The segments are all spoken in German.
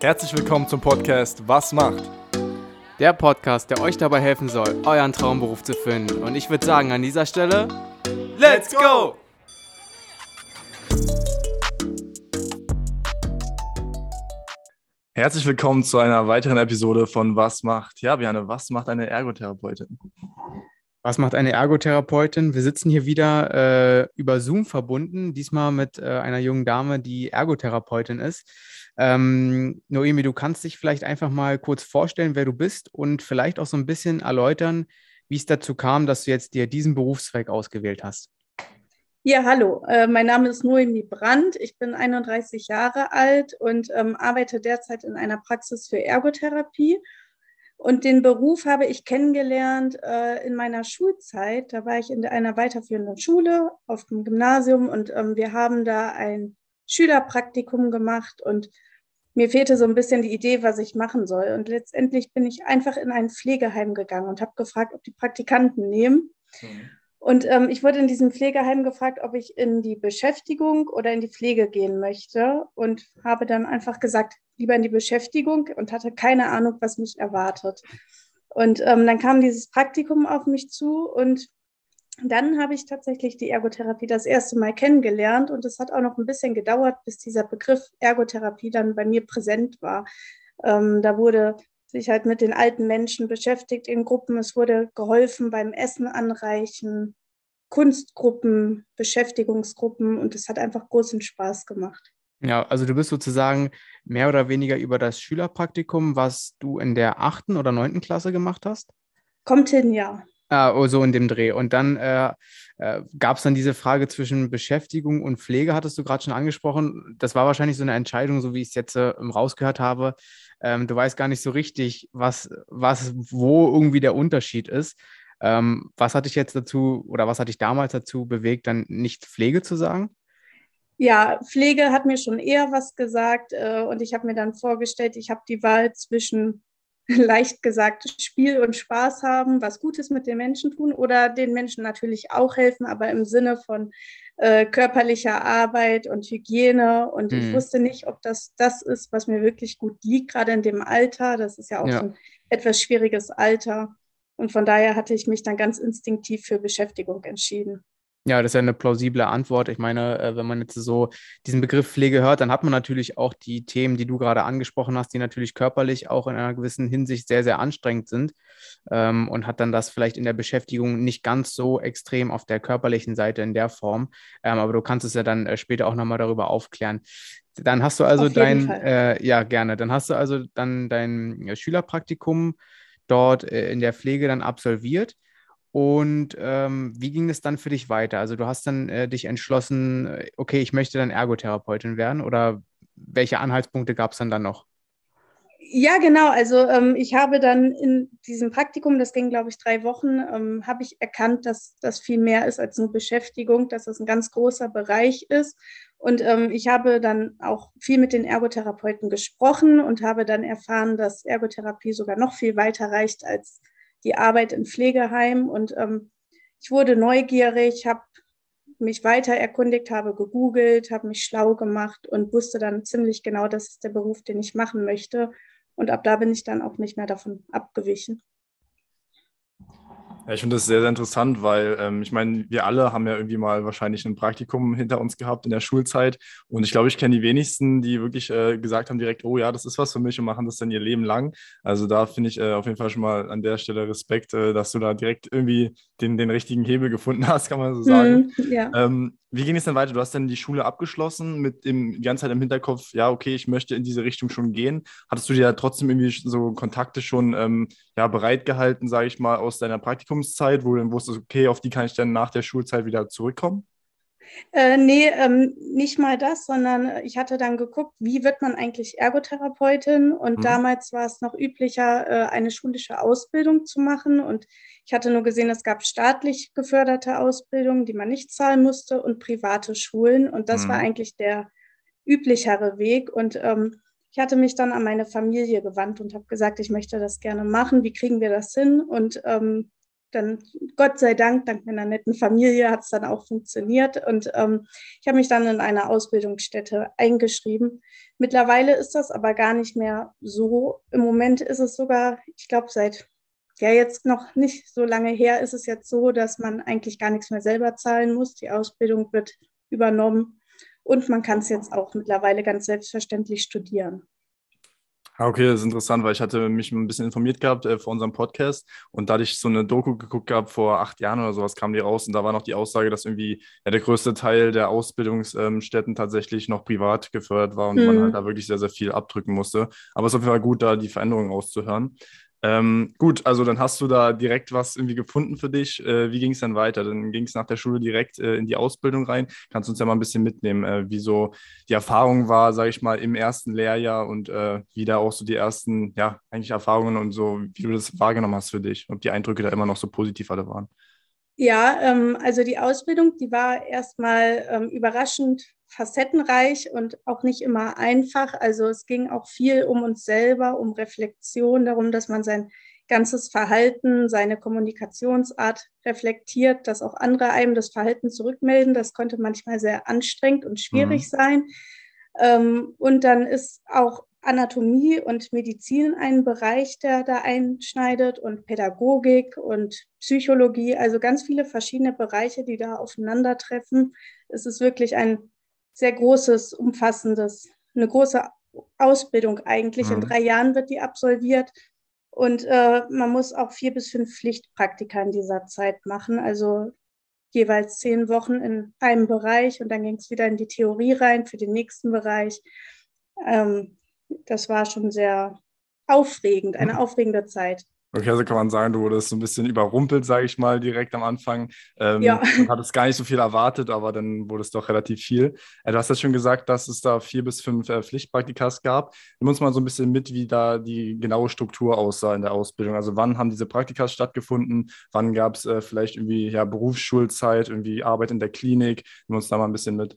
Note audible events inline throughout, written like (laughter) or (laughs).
Herzlich willkommen zum Podcast Was macht? Der Podcast, der euch dabei helfen soll, euren Traumberuf zu finden. Und ich würde sagen, an dieser Stelle, Let's go! Herzlich willkommen zu einer weiteren Episode von Was macht? Ja, Björn, was macht eine Ergotherapeutin? Was macht eine Ergotherapeutin? Wir sitzen hier wieder äh, über Zoom verbunden, diesmal mit äh, einer jungen Dame, die Ergotherapeutin ist. Ähm, Noemi, du kannst dich vielleicht einfach mal kurz vorstellen, wer du bist und vielleicht auch so ein bisschen erläutern, wie es dazu kam, dass du jetzt dir diesen Berufszweig ausgewählt hast. Ja, hallo. Äh, mein Name ist Noemi Brandt. Ich bin 31 Jahre alt und ähm, arbeite derzeit in einer Praxis für Ergotherapie. Und den Beruf habe ich kennengelernt äh, in meiner Schulzeit. Da war ich in einer weiterführenden Schule auf dem Gymnasium und ähm, wir haben da ein Schülerpraktikum gemacht und mir fehlte so ein bisschen die Idee, was ich machen soll. Und letztendlich bin ich einfach in ein Pflegeheim gegangen und habe gefragt, ob die Praktikanten nehmen. Mhm. Und ähm, ich wurde in diesem Pflegeheim gefragt, ob ich in die Beschäftigung oder in die Pflege gehen möchte und habe dann einfach gesagt, lieber in die Beschäftigung und hatte keine Ahnung, was mich erwartet. Und ähm, dann kam dieses Praktikum auf mich zu und dann habe ich tatsächlich die Ergotherapie das erste Mal kennengelernt und es hat auch noch ein bisschen gedauert, bis dieser Begriff Ergotherapie dann bei mir präsent war. Ähm, da wurde sich halt mit den alten Menschen beschäftigt in Gruppen. Es wurde geholfen beim Essen anreichen, Kunstgruppen, Beschäftigungsgruppen und es hat einfach großen Spaß gemacht. Ja, also du bist sozusagen mehr oder weniger über das Schülerpraktikum, was du in der achten oder neunten Klasse gemacht hast? Kommt hin, ja. Ah, oh, so in dem Dreh. Und dann äh, äh, gab es dann diese Frage zwischen Beschäftigung und Pflege, hattest du gerade schon angesprochen. Das war wahrscheinlich so eine Entscheidung, so wie ich es jetzt äh, rausgehört habe, ähm, du weißt gar nicht so richtig, was, was, wo irgendwie der Unterschied ist. Ähm, was hat dich jetzt dazu oder was hat dich damals dazu bewegt, dann nicht Pflege zu sagen? Ja, Pflege hat mir schon eher was gesagt äh, und ich habe mir dann vorgestellt, ich habe die Wahl zwischen (laughs) leicht gesagt Spiel und Spaß haben, was Gutes mit den Menschen tun oder den Menschen natürlich auch helfen, aber im Sinne von äh, körperlicher Arbeit und Hygiene. Und mhm. ich wusste nicht, ob das das ist, was mir wirklich gut liegt, gerade in dem Alter. Das ist ja auch ja. ein etwas schwieriges Alter. Und von daher hatte ich mich dann ganz instinktiv für Beschäftigung entschieden. Ja, das ist ja eine plausible Antwort. Ich meine, äh, wenn man jetzt so diesen Begriff Pflege hört, dann hat man natürlich auch die Themen, die du gerade angesprochen hast, die natürlich körperlich auch in einer gewissen Hinsicht sehr, sehr anstrengend sind ähm, und hat dann das vielleicht in der Beschäftigung nicht ganz so extrem auf der körperlichen Seite in der Form. Ähm, aber du kannst es ja dann äh, später auch nochmal darüber aufklären. Dann hast du also dein, äh, ja, gerne, dann hast du also dann dein äh, Schülerpraktikum dort äh, in der Pflege dann absolviert. Und ähm, wie ging es dann für dich weiter? Also du hast dann äh, dich entschlossen, äh, okay, ich möchte dann Ergotherapeutin werden oder welche Anhaltspunkte gab es dann dann noch? Ja, genau. Also ähm, ich habe dann in diesem Praktikum, das ging, glaube ich, drei Wochen, ähm, habe ich erkannt, dass das viel mehr ist als nur Beschäftigung, dass das ein ganz großer Bereich ist. Und ähm, ich habe dann auch viel mit den Ergotherapeuten gesprochen und habe dann erfahren, dass Ergotherapie sogar noch viel weiter reicht als die Arbeit in Pflegeheimen. Und ähm, ich wurde neugierig, habe mich weiter erkundigt, habe gegoogelt, habe mich schlau gemacht und wusste dann ziemlich genau, das ist der Beruf, den ich machen möchte. Und ab da bin ich dann auch nicht mehr davon abgewichen. Ja, ich finde das sehr, sehr interessant, weil ähm, ich meine, wir alle haben ja irgendwie mal wahrscheinlich ein Praktikum hinter uns gehabt in der Schulzeit. Und ich glaube, ich kenne die wenigsten, die wirklich äh, gesagt haben direkt, oh ja, das ist was für mich und machen das dann ihr Leben lang. Also da finde ich äh, auf jeden Fall schon mal an der Stelle Respekt, äh, dass du da direkt irgendwie den, den richtigen Hebel gefunden (laughs) hast, kann man so sagen. Mhm, ja. ähm, wie ging es dann weiter? Du hast dann die Schule abgeschlossen mit dem die ganze Zeit im Hinterkopf, ja, okay, ich möchte in diese Richtung schon gehen. Hattest du dir da trotzdem irgendwie so Kontakte schon ähm, ja, bereitgehalten, sage ich mal, aus deiner Praktikumszeit, wo du dann wusstest, okay, auf die kann ich dann nach der Schulzeit wieder zurückkommen? Äh, nee, ähm, nicht mal das, sondern ich hatte dann geguckt, wie wird man eigentlich Ergotherapeutin? Und mhm. damals war es noch üblicher, äh, eine schulische Ausbildung zu machen. Und ich hatte nur gesehen, es gab staatlich geförderte Ausbildungen, die man nicht zahlen musste, und private Schulen. Und das mhm. war eigentlich der üblichere Weg. Und ähm, ich hatte mich dann an meine Familie gewandt und habe gesagt, ich möchte das gerne machen. Wie kriegen wir das hin? Und ähm, dann Gott sei Dank, dank meiner netten Familie hat es dann auch funktioniert. Und ähm, ich habe mich dann in eine Ausbildungsstätte eingeschrieben. Mittlerweile ist das aber gar nicht mehr so. Im Moment ist es sogar, ich glaube, seit ja jetzt noch nicht so lange her ist es jetzt so, dass man eigentlich gar nichts mehr selber zahlen muss. Die Ausbildung wird übernommen und man kann es jetzt auch mittlerweile ganz selbstverständlich studieren. Ah, okay, das ist interessant, weil ich hatte mich ein bisschen informiert gehabt äh, vor unserem Podcast und da hatte ich so eine Doku geguckt gehabt vor acht Jahren oder sowas kam die raus und da war noch die Aussage, dass irgendwie ja, der größte Teil der Ausbildungsstätten tatsächlich noch privat gefördert war und mhm. man halt da wirklich sehr, sehr viel abdrücken musste. Aber es ist auf jeden Fall gut, da die Veränderungen auszuhören. Ähm, gut, also dann hast du da direkt was irgendwie gefunden für dich. Äh, wie ging es dann weiter? Dann ging es nach der Schule direkt äh, in die Ausbildung rein. Kannst du uns ja mal ein bisschen mitnehmen, äh, wie so die Erfahrung war, sage ich mal, im ersten Lehrjahr und äh, wie da auch so die ersten, ja, eigentlich Erfahrungen und so, wie du das wahrgenommen hast für dich, ob die Eindrücke da immer noch so positiv alle waren. Ja, ähm, also die Ausbildung, die war erstmal ähm, überraschend facettenreich und auch nicht immer einfach. Also es ging auch viel um uns selber, um Reflexion, darum, dass man sein ganzes Verhalten, seine Kommunikationsart reflektiert, dass auch andere einem das Verhalten zurückmelden. Das konnte manchmal sehr anstrengend und schwierig mhm. sein. Ähm, und dann ist auch Anatomie und Medizin ein Bereich, der da einschneidet und Pädagogik und Psychologie, also ganz viele verschiedene Bereiche, die da aufeinandertreffen. Es ist wirklich ein sehr großes, umfassendes, eine große Ausbildung eigentlich. Mhm. In drei Jahren wird die absolviert. Und äh, man muss auch vier bis fünf Pflichtpraktika in dieser Zeit machen, also jeweils zehn Wochen in einem Bereich und dann ging es wieder in die Theorie rein für den nächsten Bereich. Ähm, das war schon sehr aufregend, eine mhm. aufregende Zeit. Okay, also kann man sagen, du wurdest so ein bisschen überrumpelt, sage ich mal, direkt am Anfang. Ähm, ja. Du hattest gar nicht so viel erwartet, aber dann wurde es doch relativ viel. Äh, du hast ja schon gesagt, dass es da vier bis fünf äh, Pflichtpraktikas gab. Nimm uns mal so ein bisschen mit, wie da die genaue Struktur aussah in der Ausbildung. Also wann haben diese Praktikas stattgefunden? Wann gab es äh, vielleicht irgendwie ja, Berufsschulzeit, irgendwie Arbeit in der Klinik? Nimm uns da mal ein bisschen mit.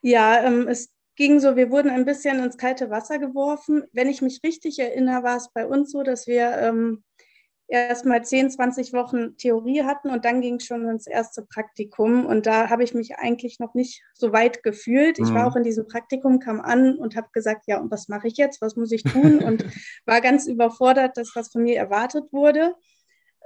Ja, ähm, es ging so, wir wurden ein bisschen ins kalte Wasser geworfen. Wenn ich mich richtig erinnere, war es bei uns so, dass wir ähm, erst mal 10, 20 Wochen Theorie hatten und dann ging es schon ins erste Praktikum. Und da habe ich mich eigentlich noch nicht so weit gefühlt. Ich mhm. war auch in diesem Praktikum, kam an und habe gesagt, ja, und was mache ich jetzt? Was muss ich tun? Und (laughs) war ganz überfordert, dass was von mir erwartet wurde.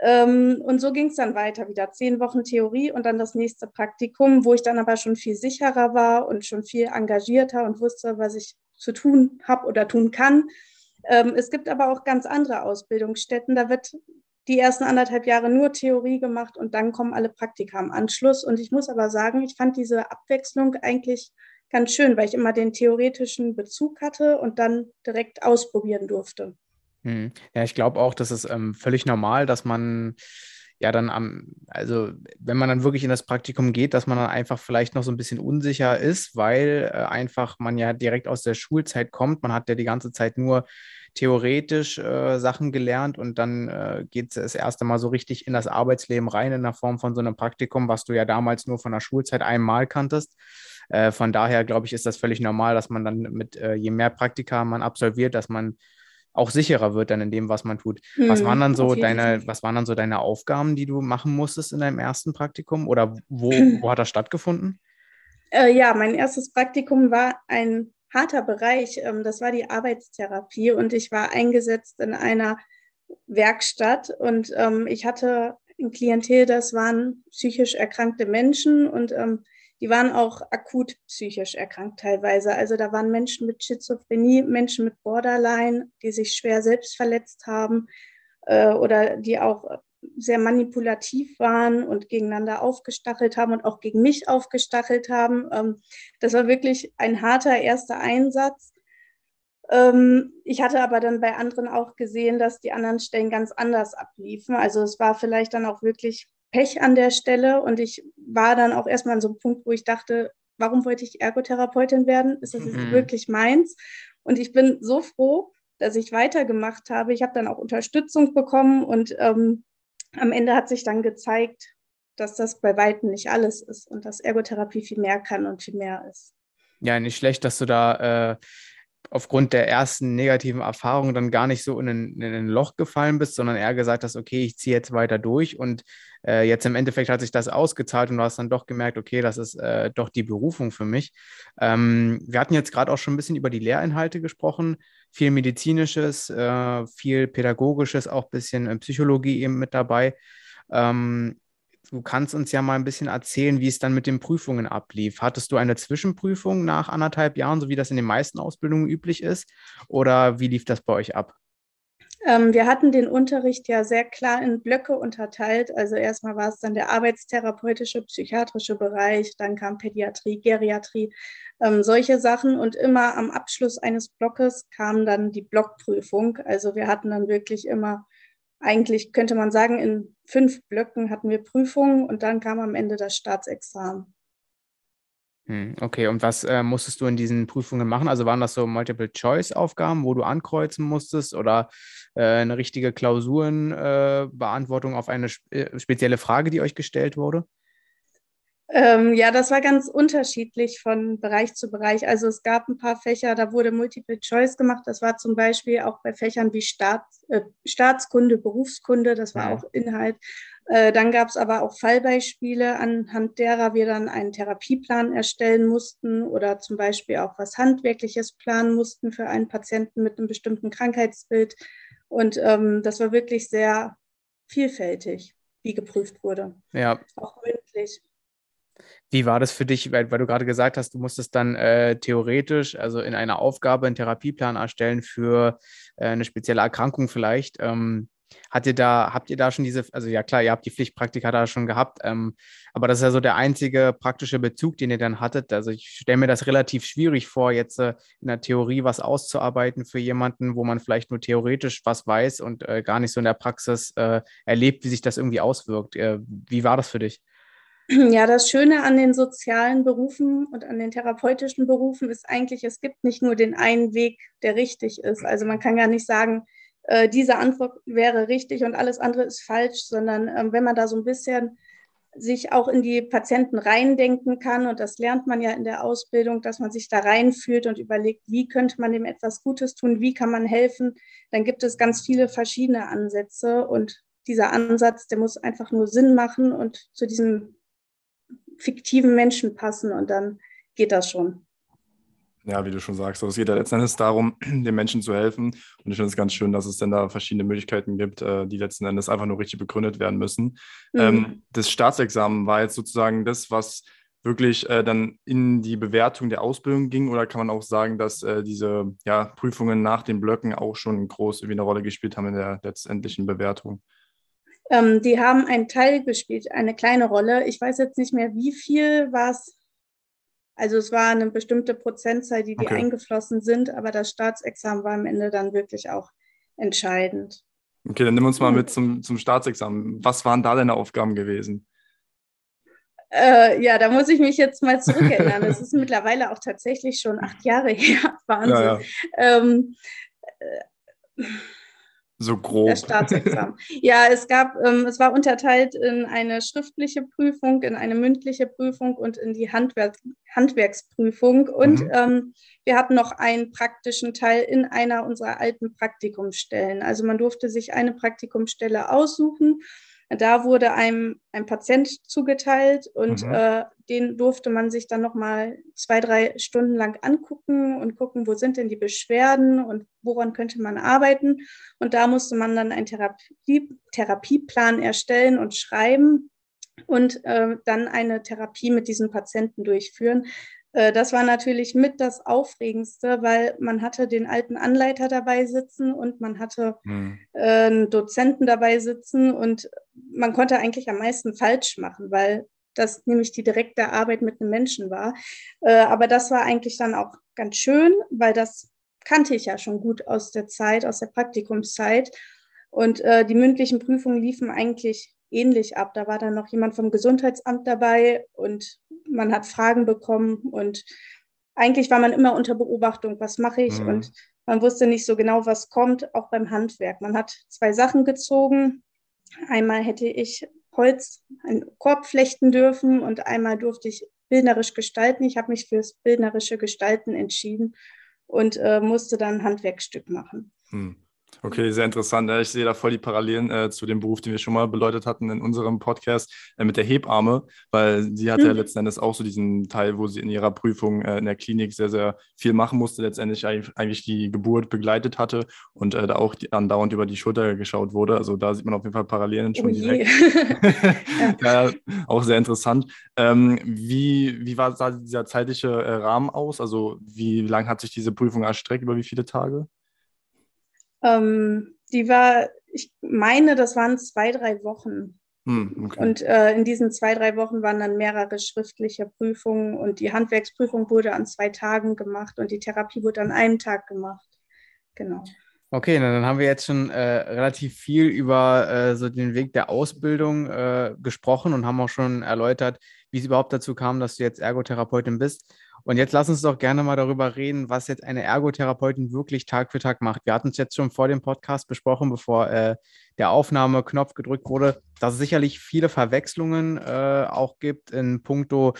Ähm, und so ging es dann weiter, wieder zehn Wochen Theorie und dann das nächste Praktikum, wo ich dann aber schon viel sicherer war und schon viel engagierter und wusste, was ich zu tun habe oder tun kann. Ähm, es gibt aber auch ganz andere Ausbildungsstätten. Da wird die ersten anderthalb Jahre nur Theorie gemacht und dann kommen alle Praktika am Anschluss. Und ich muss aber sagen, ich fand diese Abwechslung eigentlich ganz schön, weil ich immer den theoretischen Bezug hatte und dann direkt ausprobieren durfte. Hm. Ja, ich glaube auch, das ist ähm, völlig normal, dass man ja dann am, also wenn man dann wirklich in das Praktikum geht, dass man dann einfach vielleicht noch so ein bisschen unsicher ist, weil äh, einfach man ja direkt aus der Schulzeit kommt. Man hat ja die ganze Zeit nur theoretisch äh, Sachen gelernt und dann äh, geht es das erste Mal so richtig in das Arbeitsleben rein in der Form von so einem Praktikum, was du ja damals nur von der Schulzeit einmal kanntest. Äh, von daher glaube ich, ist das völlig normal, dass man dann mit äh, je mehr Praktika man absolviert, dass man auch sicherer wird dann in dem, was man tut. Hm, was waren dann so deine, was waren dann so deine Aufgaben, die du machen musstest in deinem ersten Praktikum? Oder wo, (clears throat) wo hat das stattgefunden? Äh, ja, mein erstes Praktikum war ein harter Bereich. Ähm, das war die Arbeitstherapie und ich war eingesetzt in einer Werkstatt und ähm, ich hatte ein Klientel, das waren psychisch erkrankte Menschen und ähm, die waren auch akut psychisch erkrankt teilweise. Also da waren Menschen mit Schizophrenie, Menschen mit Borderline, die sich schwer selbst verletzt haben äh, oder die auch sehr manipulativ waren und gegeneinander aufgestachelt haben und auch gegen mich aufgestachelt haben. Ähm, das war wirklich ein harter erster Einsatz. Ähm, ich hatte aber dann bei anderen auch gesehen, dass die anderen Stellen ganz anders abliefen. Also es war vielleicht dann auch wirklich Pech an der Stelle und ich war dann auch erstmal an so einem Punkt, wo ich dachte, warum wollte ich Ergotherapeutin werden? Ist das mhm. wirklich meins? Und ich bin so froh, dass ich weitergemacht habe. Ich habe dann auch Unterstützung bekommen und ähm, am Ende hat sich dann gezeigt, dass das bei weitem nicht alles ist und dass Ergotherapie viel mehr kann und viel mehr ist. Ja, nicht schlecht, dass du da äh, aufgrund der ersten negativen Erfahrung dann gar nicht so in ein, in ein Loch gefallen bist, sondern eher gesagt hast, okay, ich ziehe jetzt weiter durch und äh, jetzt im Endeffekt hat sich das ausgezahlt und du hast dann doch gemerkt, okay, das ist äh, doch die Berufung für mich. Ähm, wir hatten jetzt gerade auch schon ein bisschen über die Lehrinhalte gesprochen, viel medizinisches, äh, viel pädagogisches, auch ein bisschen äh, Psychologie eben mit dabei. Ähm, du kannst uns ja mal ein bisschen erzählen, wie es dann mit den Prüfungen ablief. Hattest du eine Zwischenprüfung nach anderthalb Jahren, so wie das in den meisten Ausbildungen üblich ist? Oder wie lief das bei euch ab? Ähm, wir hatten den Unterricht ja sehr klar in Blöcke unterteilt. Also erstmal war es dann der arbeitstherapeutische, psychiatrische Bereich, dann kam Pädiatrie, Geriatrie, ähm, solche Sachen. Und immer am Abschluss eines Blockes kam dann die Blockprüfung. Also wir hatten dann wirklich immer, eigentlich könnte man sagen, in fünf Blöcken hatten wir Prüfungen und dann kam am Ende das Staatsexamen. Hm, okay, und was äh, musstest du in diesen Prüfungen machen? Also waren das so Multiple-Choice-Aufgaben, wo du ankreuzen musstest oder äh, eine richtige Klausurenbeantwortung äh, auf eine spe äh, spezielle Frage, die euch gestellt wurde? Ähm, ja, das war ganz unterschiedlich von Bereich zu Bereich. Also es gab ein paar Fächer, da wurde Multiple Choice gemacht. Das war zum Beispiel auch bei Fächern wie Staat, äh, Staatskunde, Berufskunde, das war ja. auch Inhalt. Äh, dann gab es aber auch Fallbeispiele, anhand derer wir dann einen Therapieplan erstellen mussten oder zum Beispiel auch was Handwerkliches planen mussten für einen Patienten mit einem bestimmten Krankheitsbild. Und ähm, das war wirklich sehr vielfältig, wie geprüft wurde. Ja. Auch mündlich. Wie war das für dich, weil, weil du gerade gesagt hast, du musstest dann äh, theoretisch, also in einer Aufgabe, einen Therapieplan erstellen für äh, eine spezielle Erkrankung vielleicht. Ähm, hat ihr da, habt ihr da schon diese, also ja klar, ihr habt die Pflichtpraktika da schon gehabt, ähm, aber das ist ja so der einzige praktische Bezug, den ihr dann hattet. Also ich stelle mir das relativ schwierig vor, jetzt äh, in der Theorie was auszuarbeiten für jemanden, wo man vielleicht nur theoretisch was weiß und äh, gar nicht so in der Praxis äh, erlebt, wie sich das irgendwie auswirkt. Äh, wie war das für dich? (clears throat) Ja, das Schöne an den sozialen Berufen und an den therapeutischen Berufen ist eigentlich, es gibt nicht nur den einen Weg, der richtig ist. Also man kann gar nicht sagen, äh, diese Antwort wäre richtig und alles andere ist falsch, sondern äh, wenn man da so ein bisschen sich auch in die Patienten reindenken kann, und das lernt man ja in der Ausbildung, dass man sich da reinfühlt und überlegt, wie könnte man dem etwas Gutes tun, wie kann man helfen, dann gibt es ganz viele verschiedene Ansätze und dieser Ansatz, der muss einfach nur Sinn machen und zu diesem fiktiven Menschen passen und dann geht das schon. Ja, wie du schon sagst, also es geht ja letzten Endes darum, (clears throat) den Menschen zu helfen. Und ich finde es ganz schön, dass es dann da verschiedene Möglichkeiten gibt, äh, die letzten Endes einfach nur richtig begründet werden müssen. Mhm. Ähm, das Staatsexamen war jetzt sozusagen das, was wirklich äh, dann in die Bewertung der Ausbildung ging? Oder kann man auch sagen, dass äh, diese ja, Prüfungen nach den Blöcken auch schon groß irgendwie eine Rolle gespielt haben in der letztendlichen Bewertung? Ähm, die haben einen Teil gespielt, eine kleine Rolle. Ich weiß jetzt nicht mehr, wie viel war es also es war eine bestimmte Prozentzahl, die, die okay. eingeflossen sind, aber das Staatsexamen war am Ende dann wirklich auch entscheidend. Okay, dann nimm uns mal mit zum, zum Staatsexamen. Was waren da deine Aufgaben gewesen? Äh, ja, da muss ich mich jetzt mal zurückerinnern. Es ist (laughs) mittlerweile auch tatsächlich schon acht Jahre her. (laughs) Wahnsinn. Ja, ja. Ähm, äh, so grob. Das Staatsexamen. ja, es gab, ähm, es war unterteilt in eine schriftliche Prüfung, in eine mündliche Prüfung und in die Handwerk Handwerksprüfung. Und mhm. ähm, wir hatten noch einen praktischen Teil in einer unserer alten Praktikumsstellen. Also man durfte sich eine Praktikumsstelle aussuchen da wurde einem ein Patient zugeteilt und mhm. äh, den durfte man sich dann nochmal zwei, drei Stunden lang angucken und gucken, wo sind denn die Beschwerden und woran könnte man arbeiten. Und da musste man dann einen Therapie, Therapieplan erstellen und schreiben und äh, dann eine Therapie mit diesen Patienten durchführen. Äh, das war natürlich mit das Aufregendste, weil man hatte den alten Anleiter dabei sitzen und man hatte hm. äh, einen Dozenten dabei sitzen und man konnte eigentlich am meisten falsch machen, weil das nämlich die direkte Arbeit mit einem Menschen war. Äh, aber das war eigentlich dann auch ganz schön, weil das kannte ich ja schon gut aus der Zeit, aus der Praktikumszeit. Und die mündlichen Prüfungen liefen eigentlich ähnlich ab. Da war dann noch jemand vom Gesundheitsamt dabei und man hat Fragen bekommen und eigentlich war man immer unter Beobachtung, was mache ich mhm. und man wusste nicht so genau, was kommt, auch beim Handwerk. Man hat zwei Sachen gezogen. Einmal hätte ich Holz, einen Korb flechten dürfen und einmal durfte ich bildnerisch gestalten. Ich habe mich fürs bildnerische Gestalten entschieden und äh, musste dann ein Handwerkstück machen. Hm. Okay, sehr interessant. Ich sehe da voll die Parallelen äh, zu dem Beruf, den wir schon mal beleuchtet hatten in unserem Podcast äh, mit der Hebamme, weil sie hatte mhm. ja letzten Endes auch so diesen Teil, wo sie in ihrer Prüfung äh, in der Klinik sehr, sehr viel machen musste, letztendlich eigentlich die Geburt begleitet hatte und äh, da auch die, andauernd über die Schulter geschaut wurde. Also da sieht man auf jeden Fall Parallelen schon oh direkt. (laughs) (laughs) ja, auch sehr interessant. Ähm, wie, wie war dieser zeitliche äh, Rahmen aus? Also wie lang hat sich diese Prüfung erstreckt? Über wie viele Tage? Ähm, die war, ich meine, das waren zwei, drei Wochen. Hm, okay. Und äh, in diesen zwei, drei Wochen waren dann mehrere schriftliche Prüfungen und die Handwerksprüfung wurde an zwei Tagen gemacht und die Therapie wurde an einem Tag gemacht. Genau. Okay, dann haben wir jetzt schon äh, relativ viel über äh, so den Weg der Ausbildung äh, gesprochen und haben auch schon erläutert, wie es überhaupt dazu kam, dass du jetzt Ergotherapeutin bist. Und jetzt lass uns doch gerne mal darüber reden, was jetzt eine Ergotherapeutin wirklich Tag für Tag macht. Wir hatten es jetzt schon vor dem Podcast besprochen, bevor äh, der Aufnahmeknopf gedrückt wurde, dass es sicherlich viele Verwechslungen äh, auch gibt in puncto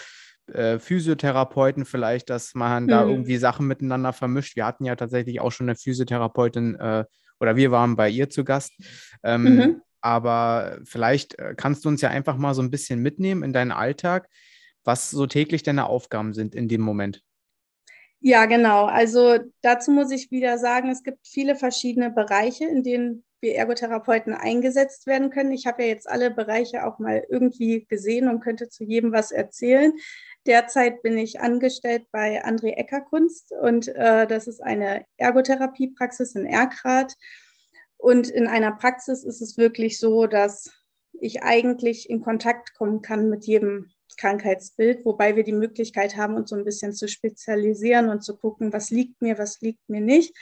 äh, Physiotherapeuten vielleicht, dass man mhm. da irgendwie Sachen miteinander vermischt. Wir hatten ja tatsächlich auch schon eine Physiotherapeutin äh, oder wir waren bei ihr zu Gast. Ähm, mhm. Aber vielleicht äh, kannst du uns ja einfach mal so ein bisschen mitnehmen in deinen Alltag was so täglich deine Aufgaben sind in dem Moment. Ja, genau. Also dazu muss ich wieder sagen, es gibt viele verschiedene Bereiche, in denen wir Ergotherapeuten eingesetzt werden können. Ich habe ja jetzt alle Bereiche auch mal irgendwie gesehen und könnte zu jedem was erzählen. Derzeit bin ich angestellt bei André Ecker Kunst und äh, das ist eine Ergotherapiepraxis in Erkrath. Und in einer Praxis ist es wirklich so, dass ich eigentlich in Kontakt kommen kann mit jedem Krankheitsbild, wobei wir die Möglichkeit haben, uns so ein bisschen zu spezialisieren und zu gucken, was liegt mir, was liegt mir nicht.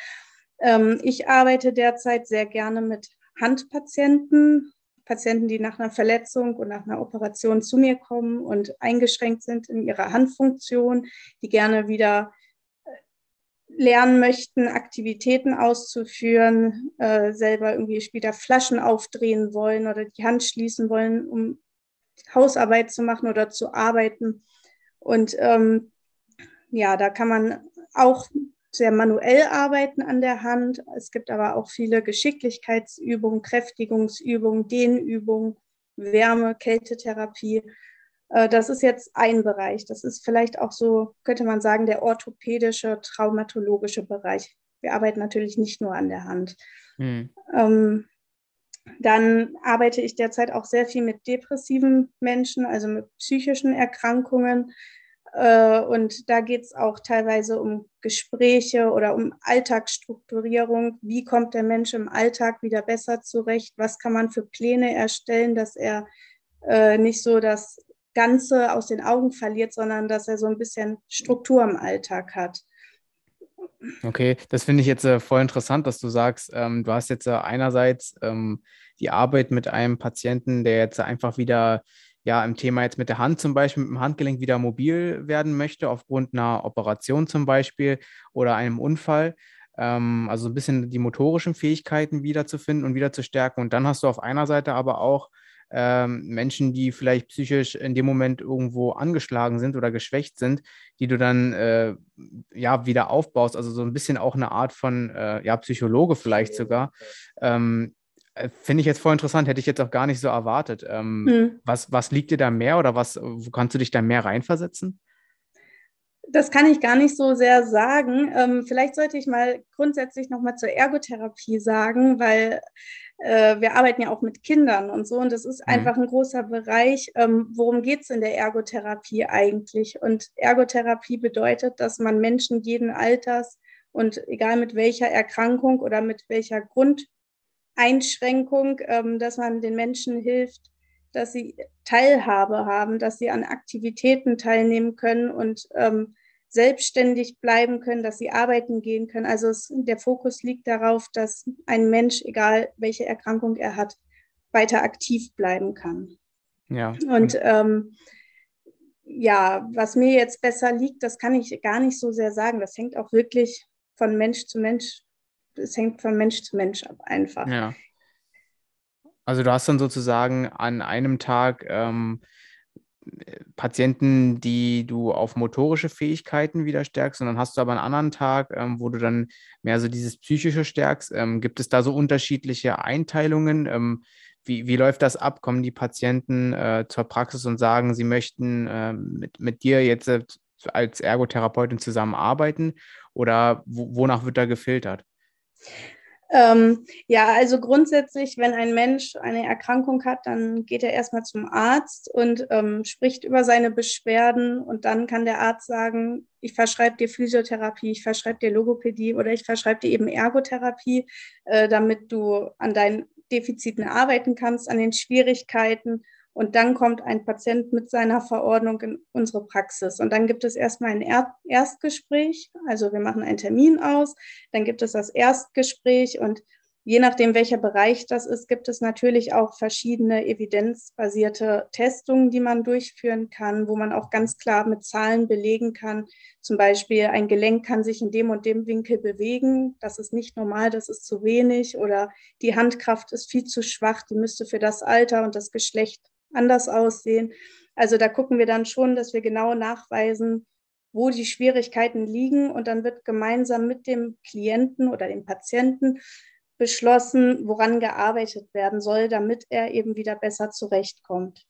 Ähm, ich arbeite derzeit sehr gerne mit Handpatienten, Patienten, die nach einer Verletzung und nach einer Operation zu mir kommen und eingeschränkt sind in ihrer Handfunktion, die gerne wieder äh, lernen möchten, Aktivitäten auszuführen, äh, selber irgendwie später Flaschen aufdrehen wollen oder die Hand schließen wollen, um Hausarbeit zu machen oder zu arbeiten. Und ähm, ja, da kann man auch sehr manuell arbeiten an der Hand. Es gibt aber auch viele Geschicklichkeitsübungen, Kräftigungsübungen, Dehnübungen, Wärme, Kältetherapie. Äh, das ist jetzt ein Bereich. Das ist vielleicht auch so, könnte man sagen, der orthopädische, traumatologische Bereich. Wir arbeiten natürlich nicht nur an der Hand. Hm. Ähm, dann arbeite ich derzeit auch sehr viel mit depressiven Menschen, also mit psychischen Erkrankungen. Äh, und da geht es auch teilweise um Gespräche oder um Alltagsstrukturierung. Wie kommt der Mensch im Alltag wieder besser zurecht? Was kann man für Pläne erstellen, dass er äh, nicht so das Ganze aus den Augen verliert, sondern dass er so ein bisschen Struktur im Alltag hat. Okay, das finde ich jetzt äh, voll interessant, dass du sagst, ähm, du hast jetzt äh, einerseits ähm, die Arbeit mit einem Patienten, der jetzt einfach wieder ja im Thema jetzt mit der Hand zum Beispiel, mit dem Handgelenk wieder mobil werden möchte, aufgrund einer Operation zum Beispiel oder einem Unfall. Ähm, also ein bisschen die motorischen Fähigkeiten wiederzufinden und wieder zu stärken. Und dann hast du auf einer Seite aber auch ähm, Menschen, die vielleicht psychisch in dem Moment irgendwo angeschlagen sind oder geschwächt sind, die du dann äh, ja wieder aufbaust. Also so ein bisschen auch eine Art von äh, ja, Psychologe vielleicht sogar. Ähm, äh, Finde ich jetzt voll interessant, hätte ich jetzt auch gar nicht so erwartet. Ähm, hm. was, was liegt dir da mehr oder was, wo kannst du dich da mehr reinversetzen? Das kann ich gar nicht so sehr sagen. Ähm, vielleicht sollte ich mal grundsätzlich nochmal zur Ergotherapie sagen, weil äh, wir arbeiten ja auch mit Kindern und so. Und das ist mhm. einfach ein großer Bereich. Ähm, worum geht es in der Ergotherapie eigentlich? Und Ergotherapie bedeutet, dass man Menschen jeden Alters und egal mit welcher Erkrankung oder mit welcher Grundeinschränkung, ähm, dass man den Menschen hilft, dass sie Teilhabe haben, dass sie an Aktivitäten teilnehmen können und ähm, selbstständig bleiben können, dass sie arbeiten gehen können. Also es, der Fokus liegt darauf, dass ein Mensch, egal welche Erkrankung er hat, weiter aktiv bleiben kann. Ja. Und ähm, ja, was mir jetzt besser liegt, das kann ich gar nicht so sehr sagen. Das hängt auch wirklich von Mensch zu Mensch, es hängt von Mensch zu Mensch ab einfach. Ja. Also du hast dann sozusagen an einem Tag ähm, Patienten, die du auf motorische Fähigkeiten wieder stärkst, und dann hast du aber einen anderen Tag, ähm, wo du dann mehr so dieses Psychische stärkst. Ähm, gibt es da so unterschiedliche Einteilungen? Ähm, wie, wie läuft das ab? Kommen die Patienten äh, zur Praxis und sagen, sie möchten äh, mit, mit dir jetzt äh, als Ergotherapeutin zusammenarbeiten? Oder wo, wonach wird da gefiltert? Ähm, ja, also grundsätzlich, wenn ein Mensch eine Erkrankung hat, dann geht er erstmal zum Arzt und ähm, spricht über seine Beschwerden und dann kann der Arzt sagen, ich verschreibe dir Physiotherapie, ich verschreibe dir Logopädie oder ich verschreibe dir eben Ergotherapie, äh, damit du an deinen Defiziten arbeiten kannst, an den Schwierigkeiten und dann kommt ein Patient mit seiner Verordnung in unsere Praxis. Und dann gibt es erstmal ein Erstgespräch. Also wir machen einen Termin aus. Dann gibt es das Erstgespräch. Und je nachdem, welcher Bereich das ist, gibt es natürlich auch verschiedene evidenzbasierte Testungen, die man durchführen kann, wo man auch ganz klar mit Zahlen belegen kann. Zum Beispiel, ein Gelenk kann sich in dem und dem Winkel bewegen. Das ist nicht normal, das ist zu wenig. Oder die Handkraft ist viel zu schwach, die müsste für das Alter und das Geschlecht anders aussehen. Also da gucken wir dann schon, dass wir genau nachweisen, wo die Schwierigkeiten liegen und dann wird gemeinsam mit dem Klienten oder dem Patienten beschlossen, woran gearbeitet werden soll, damit er eben wieder besser zurechtkommt.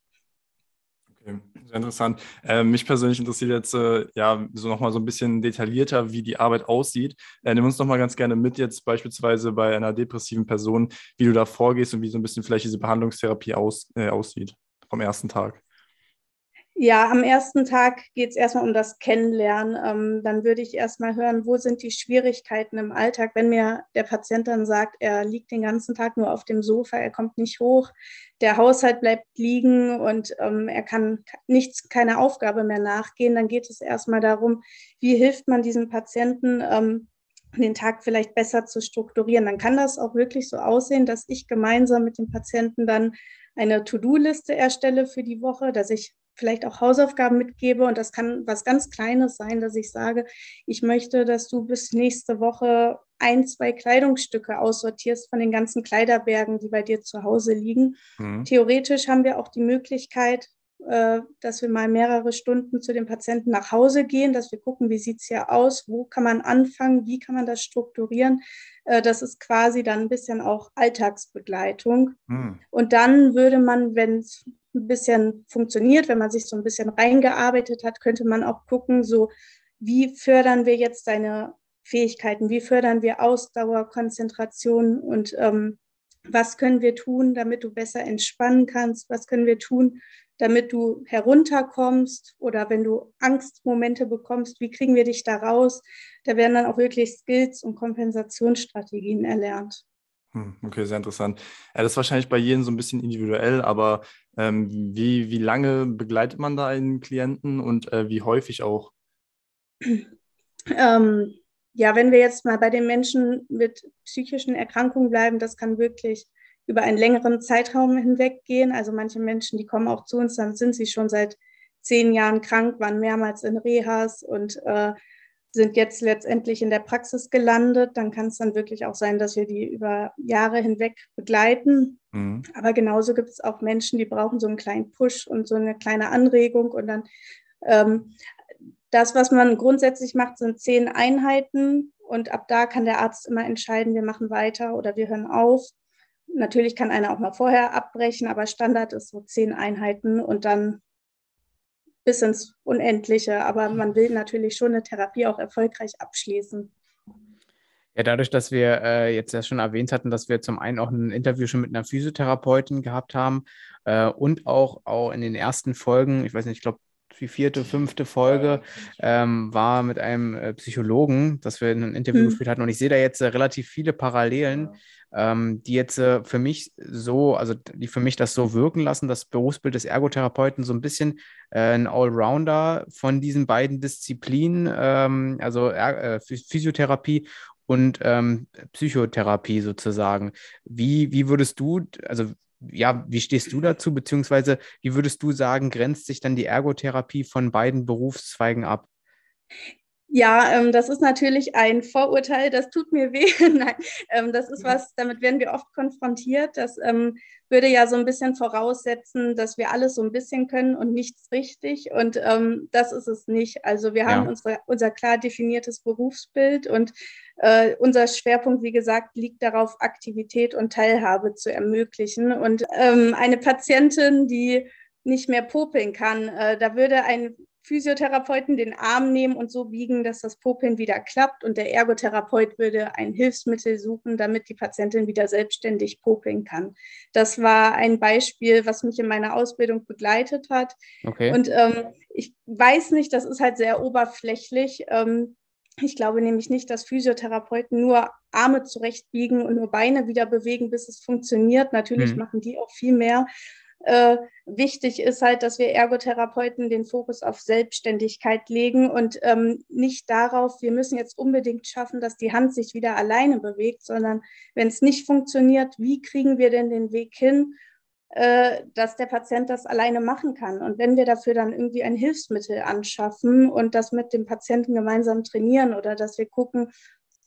Okay, sehr interessant. Äh, mich persönlich interessiert jetzt äh, ja so nochmal so ein bisschen detaillierter, wie die Arbeit aussieht. Äh, nimm uns nochmal ganz gerne mit, jetzt beispielsweise bei einer depressiven Person, wie du da vorgehst und wie so ein bisschen vielleicht diese Behandlungstherapie aus, äh, aussieht vom ersten Tag? Ja, am ersten Tag geht es erstmal um das Kennenlernen. Ähm, dann würde ich erstmal hören, wo sind die Schwierigkeiten im Alltag, wenn mir der Patient dann sagt, er liegt den ganzen Tag nur auf dem Sofa, er kommt nicht hoch, der Haushalt bleibt liegen und ähm, er kann nichts, keine Aufgabe mehr nachgehen, dann geht es erstmal darum, wie hilft man diesem Patienten, ähm, den Tag vielleicht besser zu strukturieren. Dann kann das auch wirklich so aussehen, dass ich gemeinsam mit dem Patienten dann eine To-Do-Liste erstelle für die Woche, dass ich vielleicht auch Hausaufgaben mitgebe und das kann was ganz Kleines sein, dass ich sage, ich möchte, dass du bis nächste Woche ein, zwei Kleidungsstücke aussortierst von den ganzen Kleiderbergen, die bei dir zu Hause liegen. Mhm. Theoretisch haben wir auch die Möglichkeit, dass wir mal mehrere Stunden zu dem Patienten nach Hause gehen, dass wir gucken, wie sieht es hier aus, wo kann man anfangen, wie kann man das strukturieren, äh, das ist quasi dann ein bisschen auch Alltagsbegleitung. Mhm. Und dann würde man, wenn es ein bisschen funktioniert, wenn man sich so ein bisschen reingearbeitet hat, könnte man auch gucken, so wie fördern wir jetzt deine Fähigkeiten, wie fördern wir Ausdauer, Konzentration und ähm, was können wir tun, damit du besser entspannen kannst, was können wir tun, damit du herunterkommst oder wenn du Angstmomente bekommst, wie kriegen wir dich da raus? Da werden dann auch wirklich Skills und Kompensationsstrategien erlernt. Hm, okay, sehr interessant. Ja, das ist wahrscheinlich bei jedem so ein bisschen individuell, aber ähm, wie, wie lange begleitet man da einen Klienten und äh, wie häufig auch? (clears throat) Ähm, ja, wenn wir jetzt mal bei den Menschen mit psychischen Erkrankungen bleiben, das kann wirklich über einen längeren Zeitraum hinweg gehen. Also manche Menschen, die kommen auch zu uns, dann sind sie schon seit zehn Jahren krank, waren mehrmals in Rehas und äh, sind jetzt letztendlich in der Praxis gelandet. Dann kann es dann wirklich auch sein, dass wir die über Jahre hinweg begleiten. Mhm. Aber genauso gibt es auch Menschen, die brauchen so einen kleinen Push und so eine kleine Anregung. Und dann ähm, das, was man grundsätzlich macht, sind zehn Einheiten. Und ab da kann der Arzt immer entscheiden, wir machen weiter oder wir hören auf. Natürlich kann einer auch mal vorher abbrechen, aber Standard ist so zehn Einheiten und dann bis ins Unendliche. Aber man will natürlich schon eine Therapie auch erfolgreich abschließen. Ja, dadurch, dass wir äh, jetzt ja schon erwähnt hatten, dass wir zum einen auch ein Interview schon mit einer Physiotherapeutin gehabt haben äh, und auch, auch in den ersten Folgen, ich weiß nicht, ich glaube, die vierte, fünfte Folge ähm, war mit einem äh, Psychologen, dass wir ein Interview mhm. geführt hatten. Und ich sehe da jetzt äh, relativ viele Parallelen ähm, die jetzt äh, für mich so, also die für mich das so wirken lassen, das Berufsbild des Ergotherapeuten so ein bisschen äh, ein Allrounder von diesen beiden Disziplinen, ähm, also äh, Physiotherapie und ähm, Psychotherapie sozusagen. Wie, wie würdest du, also ja, wie stehst du dazu, beziehungsweise wie würdest du sagen, grenzt sich dann die Ergotherapie von beiden Berufszweigen ab? Ja, ähm, das ist natürlich ein Vorurteil, das tut mir weh. (laughs) Nein, ähm, das ist was, damit werden wir oft konfrontiert. Das ähm, würde ja so ein bisschen voraussetzen, dass wir alles so ein bisschen können und nichts richtig. Und ähm, das ist es nicht. Also wir haben ja. unsere, unser klar definiertes Berufsbild und äh, unser Schwerpunkt, wie gesagt, liegt darauf, Aktivität und Teilhabe zu ermöglichen. Und ähm, eine Patientin, die nicht mehr popeln kann, äh, da würde ein Physiotherapeuten den Arm nehmen und so biegen, dass das Popeln wieder klappt. Und der Ergotherapeut würde ein Hilfsmittel suchen, damit die Patientin wieder selbstständig popeln kann. Das war ein Beispiel, was mich in meiner Ausbildung begleitet hat. Okay. Und ähm, ich weiß nicht, das ist halt sehr oberflächlich. Ähm, ich glaube nämlich nicht, dass Physiotherapeuten nur Arme zurechtbiegen und nur Beine wieder bewegen, bis es funktioniert. Natürlich hm. machen die auch viel mehr. Äh, wichtig ist halt, dass wir Ergotherapeuten den Fokus auf Selbstständigkeit legen und ähm, nicht darauf, wir müssen jetzt unbedingt schaffen, dass die Hand sich wieder alleine bewegt, sondern wenn es nicht funktioniert, wie kriegen wir denn den Weg hin, äh, dass der Patient das alleine machen kann? Und wenn wir dafür dann irgendwie ein Hilfsmittel anschaffen und das mit dem Patienten gemeinsam trainieren oder dass wir gucken,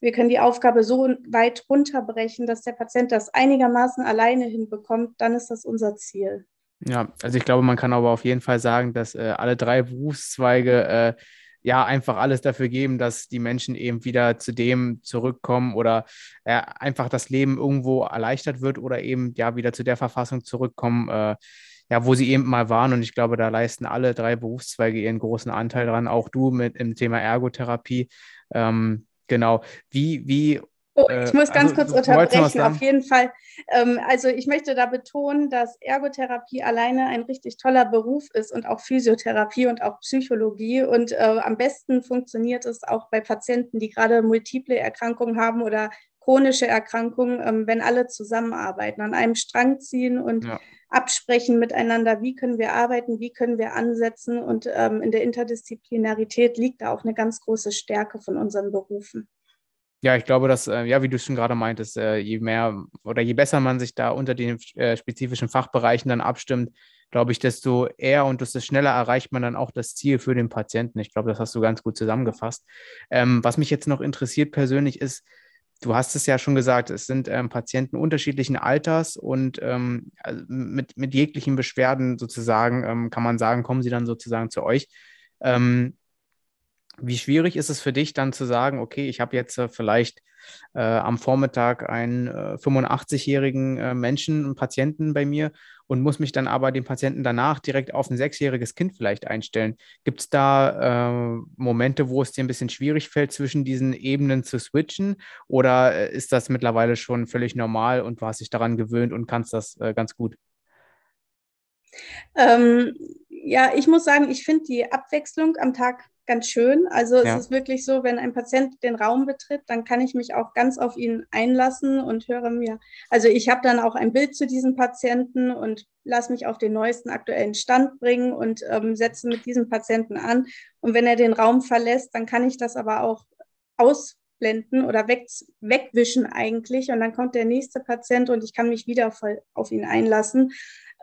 wir können die Aufgabe so weit runterbrechen, dass der Patient das einigermaßen alleine hinbekommt, dann ist das unser Ziel. Ja, also ich glaube, man kann aber auf jeden Fall sagen, dass äh, alle drei Berufszweige äh, ja einfach alles dafür geben, dass die Menschen eben wieder zu dem zurückkommen oder äh, einfach das Leben irgendwo erleichtert wird oder eben ja wieder zu der Verfassung zurückkommen, äh, ja, wo sie eben mal waren. Und ich glaube, da leisten alle drei Berufszweige ihren großen Anteil dran. Auch du mit dem Thema Ergotherapie. Ähm, Genau. Wie, wie Oh, ich muss ganz also, kurz unterbrechen, auf jeden Fall. Ähm, also ich möchte da betonen, dass Ergotherapie alleine ein richtig toller Beruf ist und auch Physiotherapie und auch Psychologie. Und äh, am besten funktioniert es auch bei Patienten, die gerade multiple Erkrankungen haben oder chronische Erkrankungen, ähm, wenn alle zusammenarbeiten, an einem Strang ziehen und ja. absprechen miteinander, wie können wir arbeiten, wie können wir ansetzen. Und ähm, in der Interdisziplinarität liegt da auch eine ganz große Stärke von unseren Berufen. Ja, ich glaube, dass, äh, ja, wie du schon gerade meintest, äh, je mehr oder je besser man sich da unter den äh, spezifischen Fachbereichen dann abstimmt, glaube ich, desto eher und desto schneller erreicht man dann auch das Ziel für den Patienten. Ich glaube, das hast du ganz gut zusammengefasst. Ähm, was mich jetzt noch interessiert persönlich ist, Du hast es ja schon gesagt, es sind ähm, Patienten unterschiedlichen Alters und ähm, also mit, mit jeglichen Beschwerden sozusagen, ähm, kann man sagen, kommen sie dann sozusagen zu euch. Ähm, wie schwierig ist es für dich dann zu sagen, okay, ich habe jetzt äh, vielleicht äh, am Vormittag einen äh, 85-jährigen äh, Menschen, einen Patienten bei mir und muss mich dann aber den Patienten danach direkt auf ein sechsjähriges Kind vielleicht einstellen. Gibt es da äh, Momente, wo es dir ein bisschen schwierig fällt, zwischen diesen Ebenen zu switchen oder äh, ist das mittlerweile schon völlig normal und du hast dich daran gewöhnt und kannst das ganz gut? Ähm, ja, ich muss sagen, ich finde die Abwechslung am Tag ganz schön. Also ja. es ist wirklich so, wenn ein Patient den Raum betritt, dann kann ich mich auch ganz auf ihn einlassen und höre mir, also ich habe dann auch ein Bild zu diesem Patienten und lasse mich auf den neuesten aktuellen Stand bringen und ähm, setze mit diesem Patienten an. Und wenn er den Raum verlässt, dann kann ich das aber auch ausblenden oder weg, wegwischen eigentlich. Und dann kommt der nächste Patient und ich kann mich wieder voll auf ihn einlassen.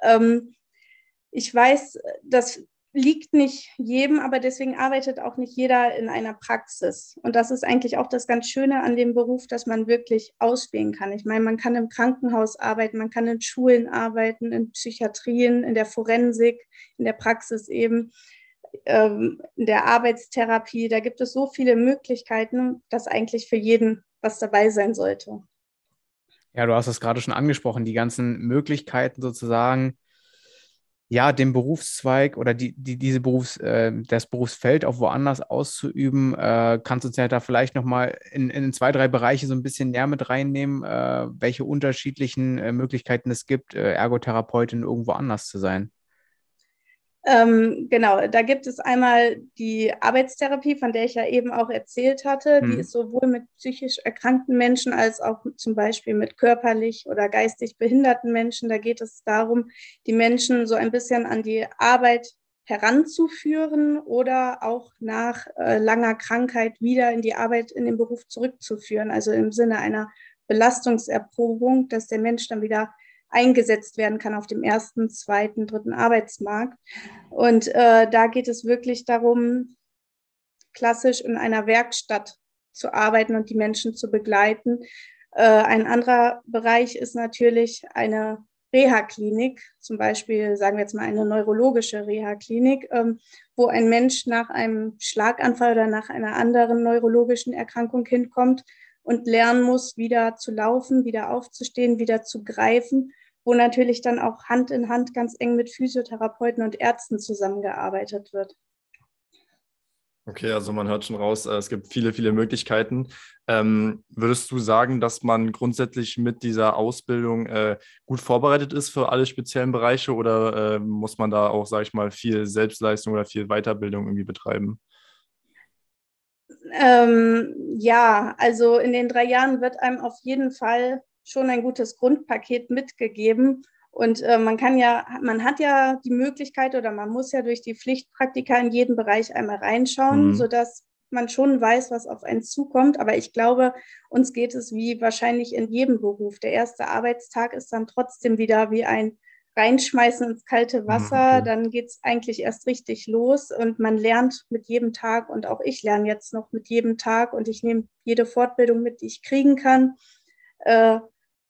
Ähm, ich weiß, dass liegt nicht jedem, aber deswegen arbeitet auch nicht jeder in einer Praxis. Und das ist eigentlich auch das ganz Schöne an dem Beruf, dass man wirklich auswählen kann. Ich meine, man kann im Krankenhaus arbeiten, man kann in Schulen arbeiten, in Psychiatrien, in der Forensik, in der Praxis eben, ähm, in der Arbeitstherapie. Da gibt es so viele Möglichkeiten, dass eigentlich für jeden was dabei sein sollte. Ja, du hast es gerade schon angesprochen, die ganzen Möglichkeiten sozusagen, ja, den Berufszweig oder die, die, diese Berufs, äh, das Berufsfeld auch woanders auszuüben. Äh, kannst du uns ja da vielleicht nochmal in, in zwei, drei Bereiche so ein bisschen näher mit reinnehmen, äh, welche unterschiedlichen äh, Möglichkeiten es gibt, äh, Ergotherapeutin irgendwo anders zu sein? Ähm, genau, da gibt es einmal die Arbeitstherapie, von der ich ja eben auch erzählt hatte. Hm. Die ist sowohl mit psychisch erkrankten Menschen als auch zum Beispiel mit körperlich oder geistig behinderten Menschen. Da geht es darum, die Menschen so ein bisschen an die Arbeit heranzuführen oder auch nach äh, langer Krankheit wieder in die Arbeit, in den Beruf zurückzuführen. Also im Sinne einer Belastungserprobung, dass der Mensch dann wieder eingesetzt werden kann auf dem ersten, zweiten, dritten Arbeitsmarkt. Und äh, da geht es wirklich darum, klassisch in einer Werkstatt zu arbeiten und die Menschen zu begleiten. Äh, ein anderer Bereich ist natürlich eine Reha-Klinik, zum Beispiel sagen wir jetzt mal eine neurologische Reha-Klinik, ähm, wo ein Mensch nach einem Schlaganfall oder nach einer anderen neurologischen Erkrankung hinkommt und lernen muss, wieder zu laufen, wieder aufzustehen, wieder zu greifen, wo natürlich dann auch Hand in Hand ganz eng mit Physiotherapeuten und Ärzten zusammengearbeitet wird. Okay, also man hört schon raus, äh, es gibt viele, viele Möglichkeiten. Ähm, würdest du sagen, dass man grundsätzlich mit dieser Ausbildung äh, gut vorbereitet ist für alle speziellen Bereiche oder äh, muss man da auch, sage ich mal, viel Selbstleistung oder viel Weiterbildung irgendwie betreiben? Ähm, ja, also in den drei Jahren wird einem auf jeden Fall schon ein gutes Grundpaket mitgegeben. Und äh, man kann ja, man hat ja die Möglichkeit oder man muss ja durch die Pflichtpraktika in jeden Bereich einmal reinschauen, mhm. sodass man schon weiß, was auf einen zukommt. Aber ich glaube, uns geht es wie wahrscheinlich in jedem Beruf. Der erste Arbeitstag ist dann trotzdem wieder wie ein Reinschmeißen ins kalte mhm, Wasser. Okay. Dann geht es eigentlich erst richtig los und man lernt mit jedem Tag und auch ich lerne jetzt noch mit jedem Tag und ich nehme jede Fortbildung mit, die ich kriegen kann. Äh,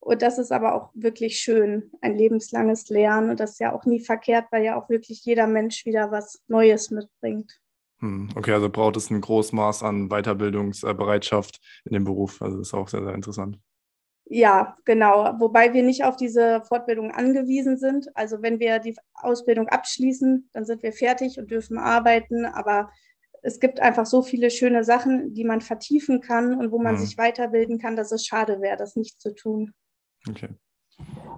und das ist aber auch wirklich schön, ein lebenslanges Lernen. Und das ist ja auch nie verkehrt, weil ja auch wirklich jeder Mensch wieder was Neues mitbringt. Hm, okay, also braucht es ein großes Maß an Weiterbildungsbereitschaft in dem Beruf. Also das ist auch sehr, sehr interessant. Ja, genau. Wobei wir nicht auf diese Fortbildung angewiesen sind. Also wenn wir die Ausbildung abschließen, dann sind wir fertig und dürfen arbeiten. Aber es gibt einfach so viele schöne Sachen, die man vertiefen kann und wo man hm. sich weiterbilden kann, dass es schade wäre, das nicht zu tun. Okay.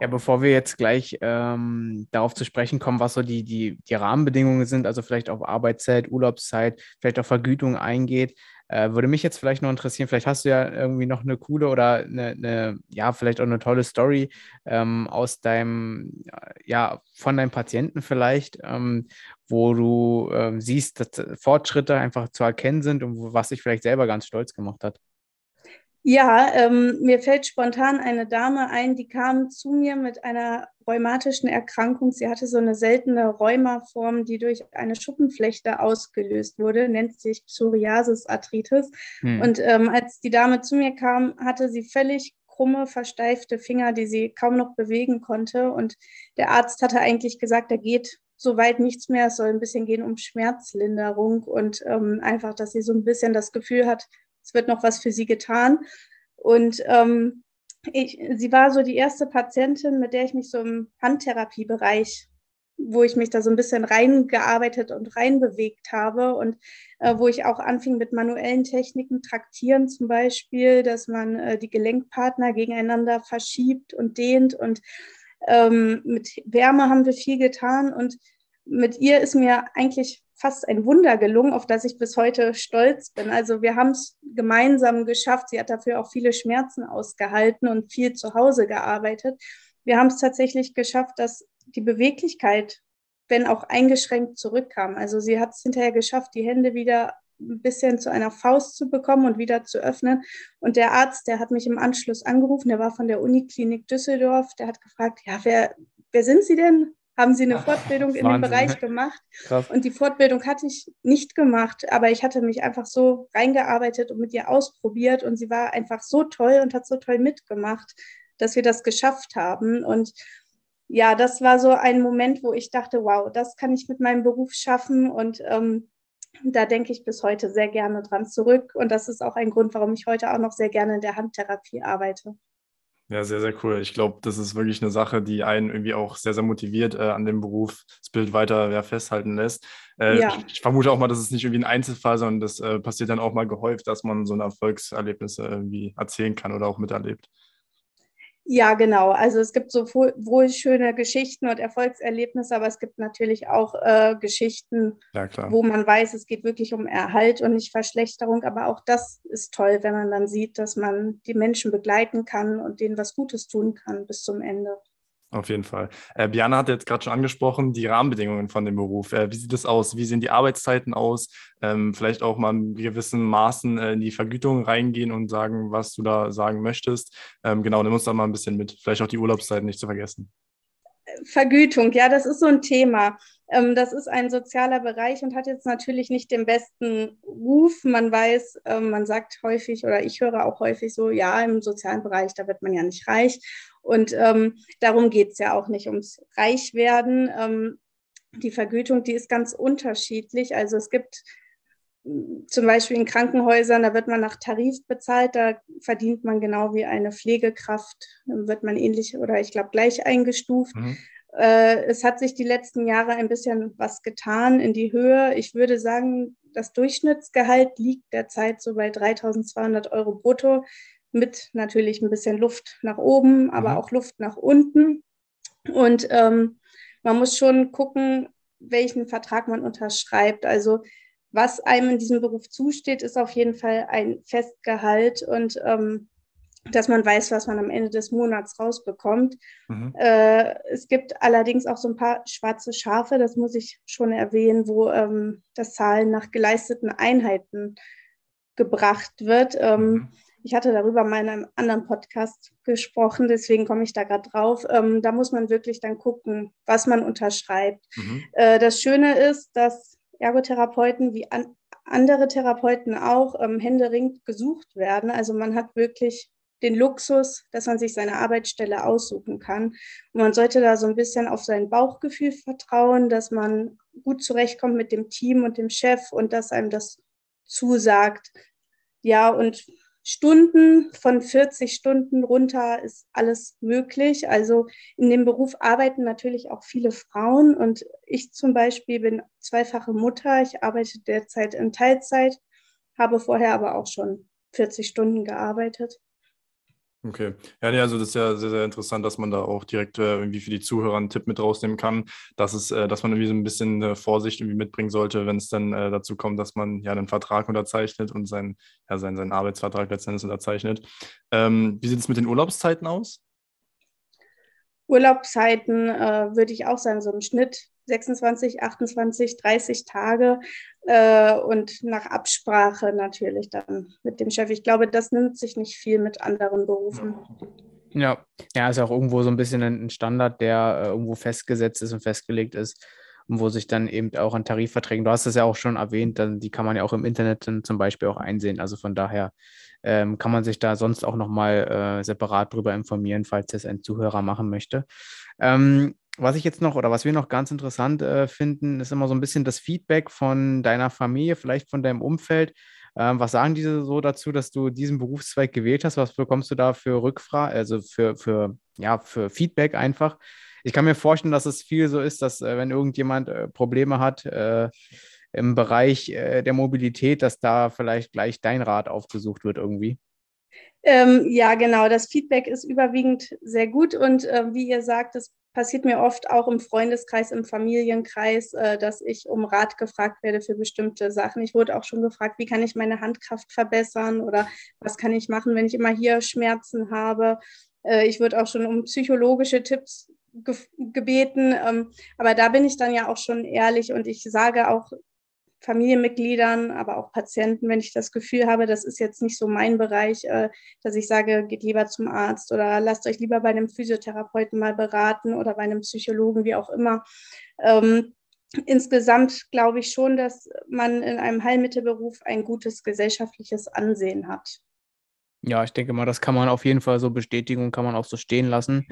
Ja, bevor wir jetzt gleich ähm, darauf zu sprechen kommen, was so die, die, die Rahmenbedingungen sind, also vielleicht auf Arbeitszeit, Urlaubszeit, vielleicht auf Vergütung eingeht, äh, würde mich jetzt vielleicht noch interessieren, vielleicht hast du ja irgendwie noch eine coole oder eine, eine ja, vielleicht auch eine tolle Story ähm, aus deinem, ja, von deinem Patienten vielleicht, ähm, wo du ähm, siehst, dass Fortschritte einfach zu erkennen sind und was dich vielleicht selber ganz stolz gemacht hat. Ja, ähm, mir fällt spontan eine Dame ein, die kam zu mir mit einer rheumatischen Erkrankung. Sie hatte so eine seltene Rheumaform, die durch eine Schuppenflechte ausgelöst wurde, nennt sich Psoriasis-Arthritis. Hm. Und ähm, als die Dame zu mir kam, hatte sie völlig krumme, versteifte Finger, die sie kaum noch bewegen konnte. Und der Arzt hatte eigentlich gesagt, da geht soweit nichts mehr. Es soll ein bisschen gehen um Schmerzlinderung und ähm, einfach, dass sie so ein bisschen das Gefühl hat, es wird noch was für sie getan. Und ähm, ich, sie war so die erste Patientin, mit der ich mich so im Handtherapiebereich, wo ich mich da so ein bisschen reingearbeitet und reinbewegt habe und äh, wo ich auch anfing mit manuellen Techniken, Traktieren zum Beispiel, dass man äh, die Gelenkpartner gegeneinander verschiebt und dehnt und ähm, mit Wärme haben wir viel getan und mit ihr ist mir eigentlich fast ein Wunder gelungen, auf das ich bis heute stolz bin. Also wir haben es gemeinsam geschafft. Sie hat dafür auch viele Schmerzen ausgehalten und viel zu Hause gearbeitet. Wir haben es tatsächlich geschafft, dass die Beweglichkeit, wenn auch eingeschränkt, zurückkam. Also sie hat es hinterher geschafft, die Hände wieder ein bisschen zu einer Faust zu bekommen und wieder zu öffnen. Und der Arzt, der hat mich im Anschluss angerufen, der war von der Uniklinik Düsseldorf, der hat gefragt, ja, wer, wer sind Sie denn? Haben sie eine Fortbildung in dem Bereich gemacht. Krass. Und die Fortbildung hatte ich nicht gemacht, aber ich hatte mich einfach so reingearbeitet und mit ihr ausprobiert und sie war einfach so toll und hat so toll mitgemacht, dass wir das geschafft haben. Und ja, das war so ein Moment, wo ich dachte, wow, das kann ich mit meinem Beruf schaffen und ähm, da denke ich bis heute sehr gerne dran zurück. Und das ist auch ein Grund, warum ich heute auch noch sehr gerne in der Handtherapie arbeite. Ja, sehr, sehr cool. Ich glaube, das ist wirklich eine Sache, die einen irgendwie auch sehr, sehr motiviert äh, an dem Berufsbild weiter ja, festhalten lässt. Äh, ja. ich, ich, vermute auch mal, dass es nicht irgendwie ein Einzelfall, sondern das äh, passiert dann auch mal gehäuft, dass man so ein Erfolgserlebnis irgendwie erzählen kann oder auch miterlebt. Ja, genau. Also es gibt so wohl schöne Geschichten und Erfolgserlebnisse, aber es gibt natürlich auch äh, Geschichten, ja, wo man weiß, es geht wirklich um Erhalt und nicht Verschlechterung. Aber auch das ist toll, wenn man dann sieht, dass man die Menschen begleiten kann und denen was Gutes tun kann bis zum Ende. Auf jeden Fall. Äh, Biana hat jetzt gerade schon angesprochen, die Rahmenbedingungen von dem Beruf. Äh, wie sieht das aus? Wie sehen die Arbeitszeiten aus? Ähm, vielleicht auch mal in gewissen Maßen äh, in die Vergütung reingehen und sagen, was du da sagen möchtest. Ähm, genau, nimm uns da mal ein bisschen mit. Vielleicht auch die Urlaubszeiten nicht zu vergessen. Vergütung, ja, das ist so ein Thema. Ähm, das ist ein sozialer Bereich und hat jetzt natürlich nicht den besten Ruf. Man weiß, ähm, man sagt häufig oder ich höre auch häufig so, ja, im sozialen Bereich, da wird man ja nicht reich. Und ähm, darum geht es ja auch nicht ums Reichwerden. Ähm, die Vergütung, die ist ganz unterschiedlich. Also es gibt zum Beispiel in Krankenhäusern, da wird man nach Tarif bezahlt, da verdient man genau wie eine Pflegekraft, wird man ähnlich oder ich glaube gleich eingestuft. Mhm. Äh, es hat sich die letzten Jahre ein bisschen was getan in die Höhe. Ich würde sagen, das Durchschnittsgehalt liegt derzeit so bei 3200 Euro brutto, mit natürlich ein bisschen Luft nach oben, aber mhm. auch Luft nach unten. Und ähm, man muss schon gucken, welchen Vertrag man unterschreibt. Also was einem in diesem Beruf zusteht, ist auf jeden Fall ein Festgehalt und ähm, dass man weiß, was man am Ende des Monats rausbekommt. Mhm. Äh, es gibt allerdings auch so ein paar schwarze Schafe, das muss ich schon erwähnen, wo ähm, das Zahlen nach geleisteten Einheiten gebracht wird. Ähm, mhm. Ich hatte darüber mal in einem anderen Podcast gesprochen, deswegen komme ich da gerade drauf. Ähm, da muss man wirklich dann gucken, was man unterschreibt. Mhm. Äh, das Schöne ist, dass Ergotherapeuten wie an, andere Therapeuten auch ähm, händeringend gesucht werden. Also man hat wirklich den Luxus, dass man sich seine Arbeitsstelle aussuchen kann. Und man sollte da so ein bisschen auf sein Bauchgefühl vertrauen, dass man gut zurechtkommt mit dem Team und dem Chef und dass einem das zusagt. Ja, und Stunden von 40 Stunden runter ist alles möglich. Also in dem Beruf arbeiten natürlich auch viele Frauen und ich zum Beispiel bin zweifache Mutter. Ich arbeite derzeit in Teilzeit, habe vorher aber auch schon 40 Stunden gearbeitet. Okay. Ja, nee, also das ist ja sehr, sehr interessant, dass man da auch direkt äh, irgendwie für die Zuhörer einen Tipp mit rausnehmen kann, dass es, äh, dass man irgendwie so ein bisschen äh, Vorsicht irgendwie mitbringen sollte, wenn es dann äh, dazu kommt, dass man ja einen Vertrag unterzeichnet und sein, ja, seinen, seinen Arbeitsvertrag letztendlich unterzeichnet. Ähm, wie sieht es mit den Urlaubszeiten aus? Urlaubszeiten äh, würde ich auch sagen, so im Schnitt 26, 28, 30 Tage äh, und nach Absprache natürlich dann mit dem Chef. Ich glaube, das nimmt sich nicht viel mit anderen Berufen. Ja, ja, ist auch irgendwo so ein bisschen ein Standard, der äh, irgendwo festgesetzt ist und festgelegt ist und wo sich dann eben auch an Tarifverträgen, du hast es ja auch schon erwähnt, dann, die kann man ja auch im Internet dann zum Beispiel auch einsehen. Also von daher ähm, kann man sich da sonst auch nochmal äh, separat drüber informieren, falls das ein Zuhörer machen möchte. Ähm, was ich jetzt noch oder was wir noch ganz interessant äh, finden, ist immer so ein bisschen das Feedback von deiner Familie, vielleicht von deinem Umfeld. Ähm, was sagen diese so dazu, dass du diesen Berufszweig gewählt hast? Was bekommst du da für Rückfragen, also für, für, ja, für Feedback einfach? Ich kann mir vorstellen, dass es viel so ist, dass äh, wenn irgendjemand äh, Probleme hat äh, im Bereich der Mobilität, dass da vielleicht gleich dein Rat aufgesucht wird irgendwie. Ähm, ja, genau. Das Feedback ist überwiegend sehr gut und äh, wie ihr sagt, es passiert mir oft auch im Freundeskreis, im Familienkreis, äh, dass ich um Rat gefragt werde für bestimmte Sachen. Ich wurde auch schon gefragt, wie kann ich meine Handkraft verbessern oder was kann ich machen, wenn ich immer hier Schmerzen habe. Äh, ich wurde auch schon um psychologische Tipps ge gebeten, ähm, aber da bin ich dann ja auch schon ehrlich und ich sage auch Familienmitgliedern, aber auch Patienten, wenn ich das Gefühl habe, das ist jetzt nicht so mein Bereich, äh, dass ich sage, geht lieber zum Arzt oder lasst euch lieber bei einem Physiotherapeuten mal beraten oder bei einem Psychologen, wie auch immer. Ähm, insgesamt glaube ich schon, dass man in einem Heilmittelberuf ein gutes gesellschaftliches Ansehen hat. Ja, ich denke mal, das kann man auf jeden Fall so bestätigen und kann man auch so stehen lassen.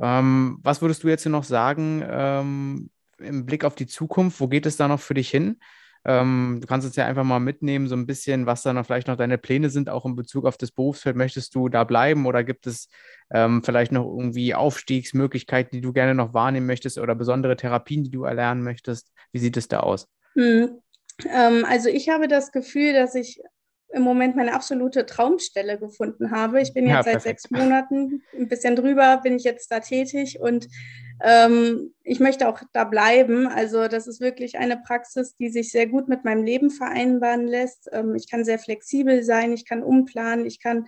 Ähm, was würdest du jetzt noch sagen ähm, im Blick auf die Zukunft? Wo geht es da noch für dich hin? Ähm, du kannst uns ja einfach mal mitnehmen, so ein bisschen, was dann vielleicht noch deine Pläne sind, auch in Bezug auf das Berufsfeld. Möchtest du da bleiben oder gibt es ähm, vielleicht noch irgendwie Aufstiegsmöglichkeiten, die du gerne noch wahrnehmen möchtest oder besondere Therapien, die du erlernen möchtest? Wie sieht es da aus? Hm. Ähm, also ich habe das Gefühl, dass ich im Moment meine absolute Traumstelle gefunden habe. Ich bin jetzt ja, seit sechs Monaten, ein bisschen drüber, bin ich jetzt da tätig und ähm, ich möchte auch da bleiben. Also das ist wirklich eine Praxis, die sich sehr gut mit meinem Leben vereinbaren lässt. Ähm, ich kann sehr flexibel sein, ich kann umplanen, ich kann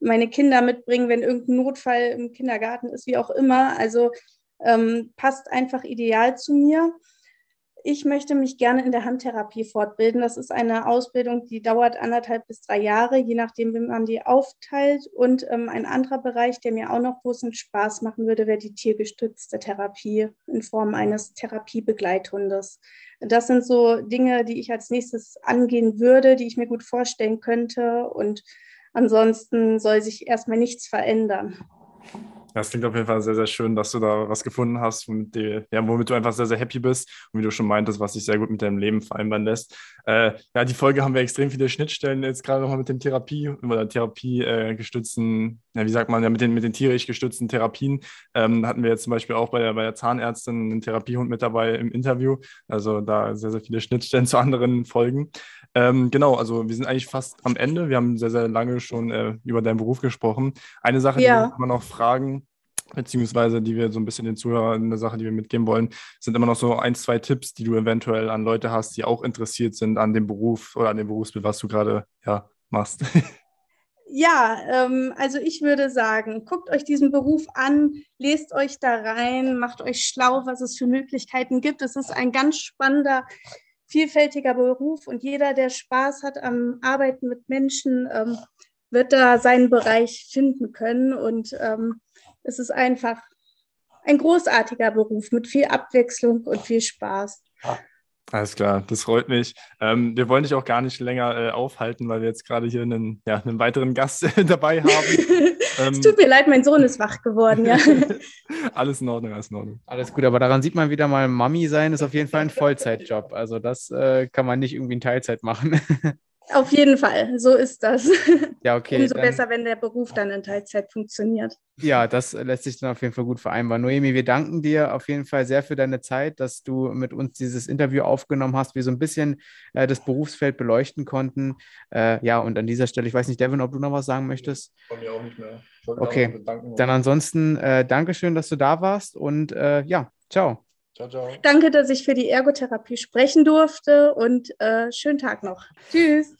meine Kinder mitbringen, wenn irgendein Notfall im Kindergarten ist, wie auch immer. Also ähm, passt einfach ideal zu mir. Ich möchte mich gerne in der Handtherapie fortbilden. Das ist eine Ausbildung, die dauert anderthalb bis drei Jahre, je nachdem, wie man die aufteilt. Und ähm, ein anderer Bereich, der mir auch noch großen Spaß machen würde, wäre die tiergestützte Therapie in Form eines Therapiebegleithundes. Das sind so Dinge, die ich als nächstes angehen würde, die ich mir gut vorstellen könnte. Und ansonsten soll sich erstmal nichts verändern. Das klingt auf jeden Fall sehr, sehr schön, dass du da was gefunden hast, womit, die, ja, womit du einfach sehr, sehr happy bist und wie du schon meintest, was sich sehr gut mit deinem Leben vereinbaren lässt. Äh, ja, die Folge haben wir extrem viele Schnittstellen, jetzt gerade nochmal mit dem Therapie oder Therapie äh, gestützten, ja, wie sagt man, ja, mit den, mit den tierisch gestützten Therapien. Ähm, hatten wir jetzt zum Beispiel auch bei der, bei der Zahnärztin einen Therapiehund mit dabei im Interview. Also da sehr, sehr viele Schnittstellen zu anderen Folgen. Ähm, genau, also wir sind eigentlich fast am Ende. Wir haben sehr, sehr lange schon äh, über deinen Beruf gesprochen. Eine Sache, ja. die wir immer noch fragen, beziehungsweise die wir so ein bisschen den Zuhörern eine Sache, die wir mitgeben wollen, sind immer noch so ein, zwei Tipps, die du eventuell an Leute hast, die auch interessiert sind an dem Beruf oder an dem Berufsbild, was du gerade ja, machst. (laughs) Ja, ähm, also ich würde sagen, guckt euch diesen Beruf an, lest euch da rein, macht euch schlau, was es für Möglichkeiten gibt. Es ist ein ganz spannender, vielfältiger Beruf und jeder, der Spaß hat am Arbeiten mit Menschen, ähm, wird da seinen Bereich finden können. Und ähm, es ist einfach ein großartiger Beruf mit viel Abwechslung und viel Spaß. Alles klar, das freut mich. Ähm, wir wollen dich auch gar nicht länger äh, aufhalten, weil wir jetzt gerade hier einen, ja, einen weiteren Gast (laughs) dabei haben. (laughs) Ähm, es tut mir leid, mein Sohn ist wach geworden, ja. (laughs) alles in Ordnung, alles in Ordnung. Alles gut, aber daran sieht man wieder mal, Mami sein ist auf jeden Fall ein Vollzeitjob. Also das äh, kann man nicht irgendwie in Teilzeit machen. Auf jeden Fall, so ist das. (laughs) Ja, okay. Umso dann, besser, wenn der Beruf dann in Teilzeit funktioniert. Ja, das lässt sich dann auf jeden Fall gut vereinbaren. Noemi, wir danken dir auf jeden Fall sehr für deine Zeit, dass du mit uns dieses Interview aufgenommen hast, wir so ein bisschen äh, das Berufsfeld beleuchten konnten. Äh, ja, und an dieser Stelle, ich weiß nicht, Devin, ob du noch was sagen möchtest? Von mir auch nicht mehr. Okay, dann ansonsten äh, Dankeschön, dass du da warst und äh, ja, ciao. Ciao, ciao. Danke, dass ich für die Ergotherapie sprechen durfte und äh, schönen Tag noch. Tschüss.